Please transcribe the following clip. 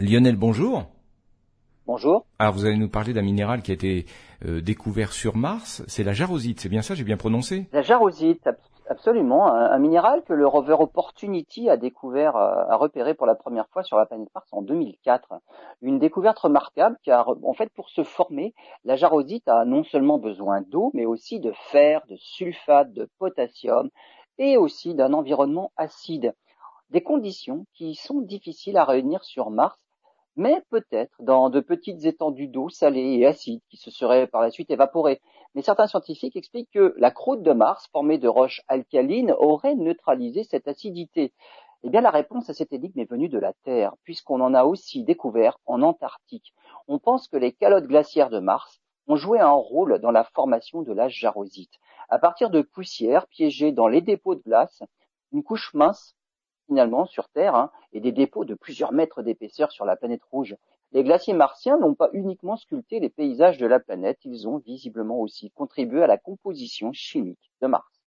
Lionel, bonjour. Bonjour. Alors vous allez nous parler d'un minéral qui a été euh, découvert sur Mars, c'est la jarosite, c'est bien ça, j'ai bien prononcé? La jarosite, absolument, un, minéral que le rover Opportunity a découvert, euh, a repéré pour la première fois sur la planète Mars en 2004. Une découverte remarquable car en fait pour se former, la jarosite a non seulement besoin d'eau mais aussi de fer, de sulfate, de potassium et aussi d'un environnement acide. Des conditions qui sont difficiles à réunir sur Mars mais peut-être dans de petites étendues d'eau salée et acide qui se seraient par la suite évaporées. Mais certains scientifiques expliquent que la croûte de Mars, formée de roches alcalines, aurait neutralisé cette acidité. Eh bien, la réponse à cette énigme est venue de la Terre, puisqu'on en a aussi découvert en Antarctique. On pense que les calottes glaciaires de Mars ont joué un rôle dans la formation de la jarosite. À partir de poussières piégées dans les dépôts de glace, une couche mince finalement sur Terre hein, et des dépôts de plusieurs mètres d'épaisseur sur la planète rouge. Les glaciers martiens n'ont pas uniquement sculpté les paysages de la planète, ils ont visiblement aussi contribué à la composition chimique de Mars.